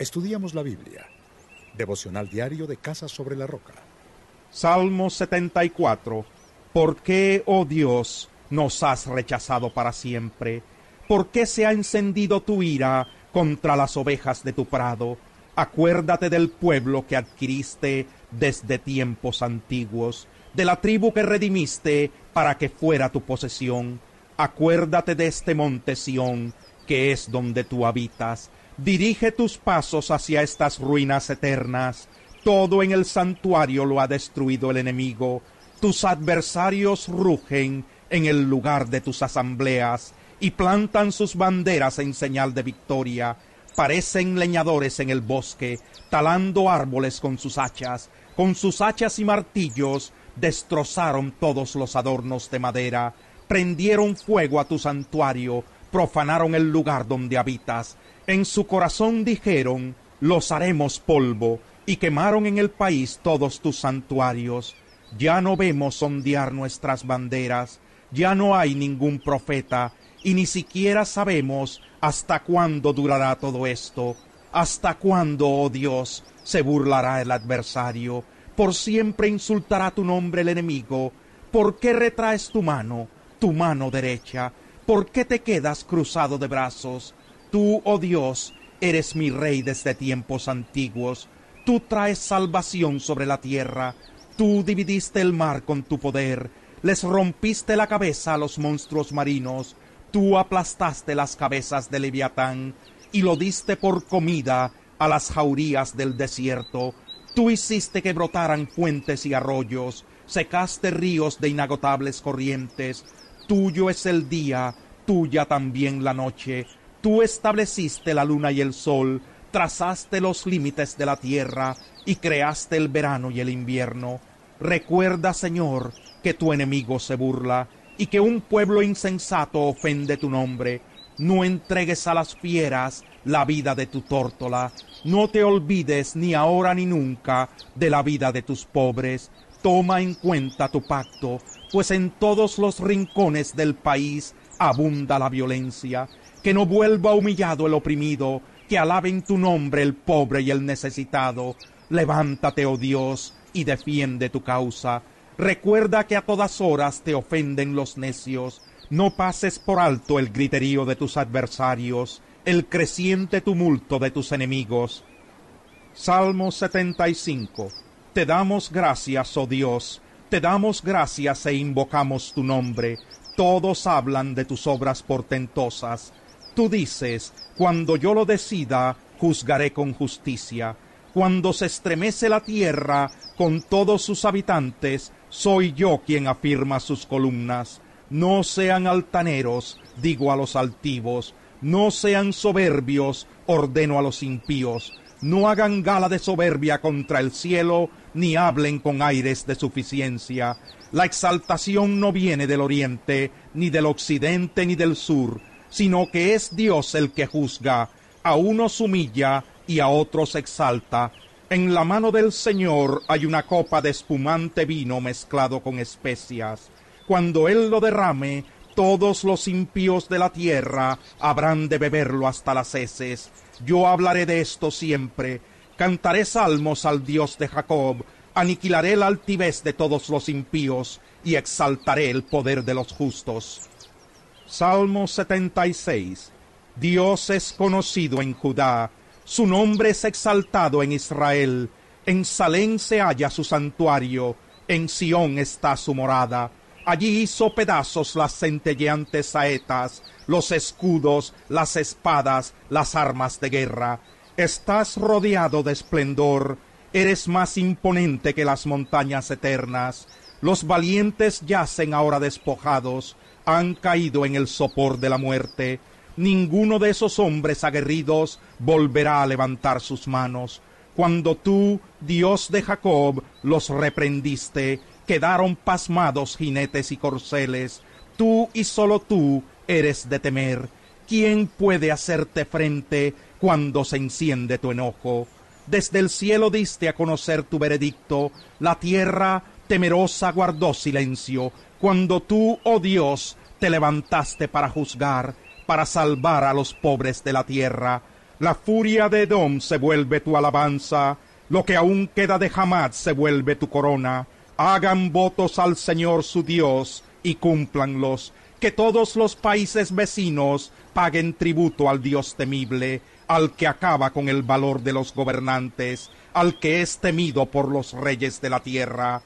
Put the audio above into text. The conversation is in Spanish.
Estudiamos la Biblia. Devocional diario de Casa sobre la Roca. Salmo 74. ¿Por qué, oh Dios, nos has rechazado para siempre? ¿Por qué se ha encendido tu ira contra las ovejas de tu prado? Acuérdate del pueblo que adquiriste desde tiempos antiguos, de la tribu que redimiste para que fuera tu posesión. Acuérdate de este monte Sión, que es donde tú habitas. Dirige tus pasos hacia estas ruinas eternas. Todo en el santuario lo ha destruido el enemigo. Tus adversarios rugen en el lugar de tus asambleas y plantan sus banderas en señal de victoria. Parecen leñadores en el bosque, talando árboles con sus hachas. Con sus hachas y martillos destrozaron todos los adornos de madera, prendieron fuego a tu santuario, profanaron el lugar donde habitas. En su corazón dijeron, los haremos polvo, y quemaron en el país todos tus santuarios. Ya no vemos ondear nuestras banderas, ya no hay ningún profeta, y ni siquiera sabemos hasta cuándo durará todo esto, hasta cuándo, oh Dios, se burlará el adversario, por siempre insultará tu nombre el enemigo. ¿Por qué retraes tu mano, tu mano derecha? ¿Por qué te quedas cruzado de brazos? Tú, oh Dios, eres mi rey desde tiempos antiguos. Tú traes salvación sobre la tierra. Tú dividiste el mar con tu poder. Les rompiste la cabeza a los monstruos marinos. Tú aplastaste las cabezas de Leviatán y lo diste por comida a las jaurías del desierto. Tú hiciste que brotaran fuentes y arroyos, secaste ríos de inagotables corrientes. Tuyo es el día, tuya también la noche. Tú estableciste la luna y el sol, trazaste los límites de la tierra y creaste el verano y el invierno. Recuerda, Señor, que tu enemigo se burla y que un pueblo insensato ofende tu nombre. No entregues a las fieras la vida de tu tórtola, no te olvides ni ahora ni nunca de la vida de tus pobres. Toma en cuenta tu pacto, pues en todos los rincones del país abunda la violencia. Que no vuelva humillado el oprimido, que alaben tu nombre el pobre y el necesitado. Levántate, oh Dios, y defiende tu causa. Recuerda que a todas horas te ofenden los necios. No pases por alto el griterío de tus adversarios el creciente tumulto de tus enemigos. Salmo 75. Te damos gracias, oh Dios, te damos gracias e invocamos tu nombre. Todos hablan de tus obras portentosas. Tú dices, cuando yo lo decida, juzgaré con justicia. Cuando se estremece la tierra con todos sus habitantes, soy yo quien afirma sus columnas. No sean altaneros, digo a los altivos, no sean soberbios, ordeno a los impíos. No hagan gala de soberbia contra el cielo, ni hablen con aires de suficiencia. La exaltación no viene del oriente, ni del occidente, ni del sur, sino que es Dios el que juzga. A unos humilla y a otros exalta. En la mano del Señor hay una copa de espumante vino mezclado con especias. Cuando Él lo derrame, todos los impíos de la tierra habrán de beberlo hasta las heces. Yo hablaré de esto siempre. Cantaré salmos al Dios de Jacob. Aniquilaré la altivez de todos los impíos y exaltaré el poder de los justos. Salmo 76. Dios es conocido en Judá, su nombre es exaltado en Israel. En Salén se halla su santuario, en Sión está su morada Allí hizo pedazos las centelleantes saetas, los escudos, las espadas, las armas de guerra. Estás rodeado de esplendor, eres más imponente que las montañas eternas. Los valientes yacen ahora despojados, han caído en el sopor de la muerte. Ninguno de esos hombres aguerridos volverá a levantar sus manos. Cuando tú, Dios de Jacob, los reprendiste, quedaron pasmados jinetes y corceles. Tú y solo tú eres de temer. ¿Quién puede hacerte frente cuando se enciende tu enojo? Desde el cielo diste a conocer tu veredicto, la tierra temerosa guardó silencio, cuando tú, oh Dios, te levantaste para juzgar, para salvar a los pobres de la tierra. La furia de Edom se vuelve tu alabanza, lo que aún queda de Hamad se vuelve tu corona. Hagan votos al Señor su Dios y cúmplanlos. Que todos los países vecinos paguen tributo al Dios temible, al que acaba con el valor de los gobernantes, al que es temido por los reyes de la tierra.